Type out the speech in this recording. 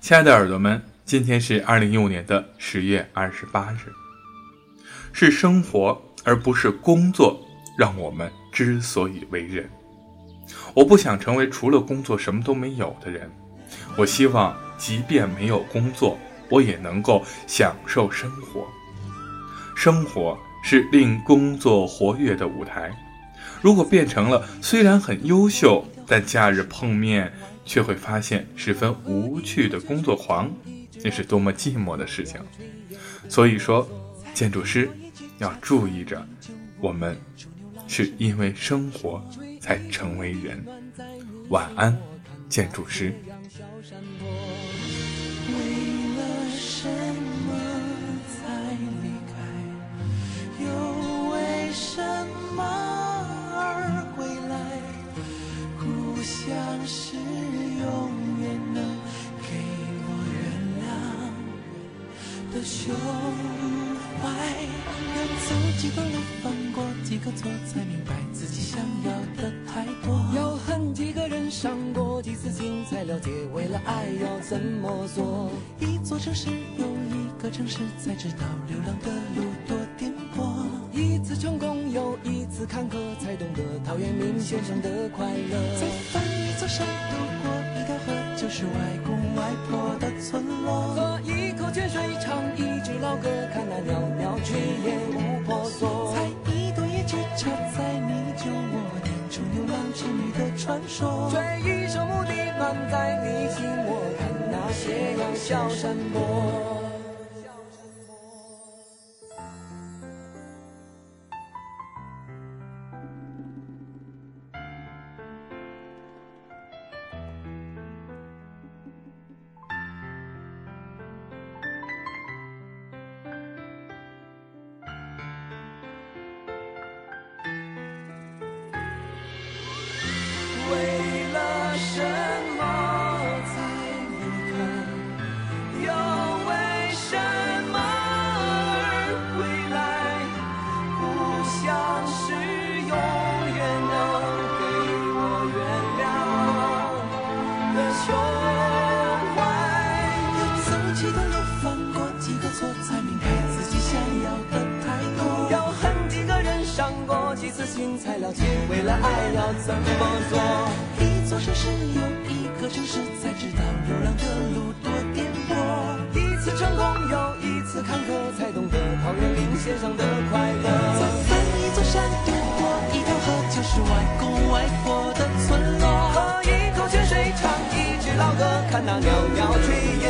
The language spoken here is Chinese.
亲爱的耳朵们，今天是二零一五年的十月二十八日。是生活而不是工作让我们之所以为人。我不想成为除了工作什么都没有的人。我希望，即便没有工作，我也能够享受生活。生活是令工作活跃的舞台。如果变成了虽然很优秀，但假日碰面。却会发现十分无趣的工作狂，那是多么寂寞的事情。所以说，建筑师要注意着，我们是因为生活才成为人。晚安，建筑师。胸怀，要走几段路，犯过几个错，才明白自己想要的太多。要恨几个人，伤过几次心，才了解为了爱要怎么做。一座城市又一个城市，才知道流浪的路多颠簸。一次成功又一次坎坷，才懂得陶渊明先生的快乐。在翻一座山，渡过一条河，就是外歌，看那袅袅炊烟无婆娑。采一朵野菊插在你酒窝，点出牛郎织女的传说。追一首牧笛暖在你心窝，看那斜阳小山坡。心才了解，为了爱要怎么做？一座城市有一个城市，才知道流浪的路多颠簸。一次成功又一次坎坷，才懂得陶渊明先生的快乐。再翻一座山，渡过一条河，就是外公外婆的村落。喝一口泉水，唱一支老歌，看那袅袅炊烟